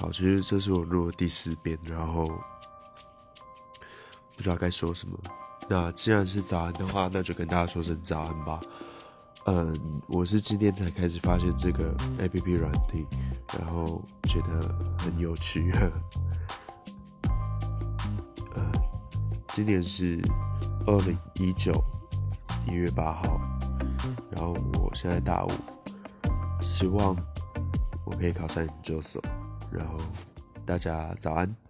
好，其实这是我录的第四遍，然后不知道该说什么。那既然是早安的话，那就跟大家说声早安吧。嗯，我是今天才开始发现这个 A P P 软体，然后觉得很有趣。呃，今年是二零一九一月八号，然后我现在大五，希望我可以考上研究所。然后大家早安。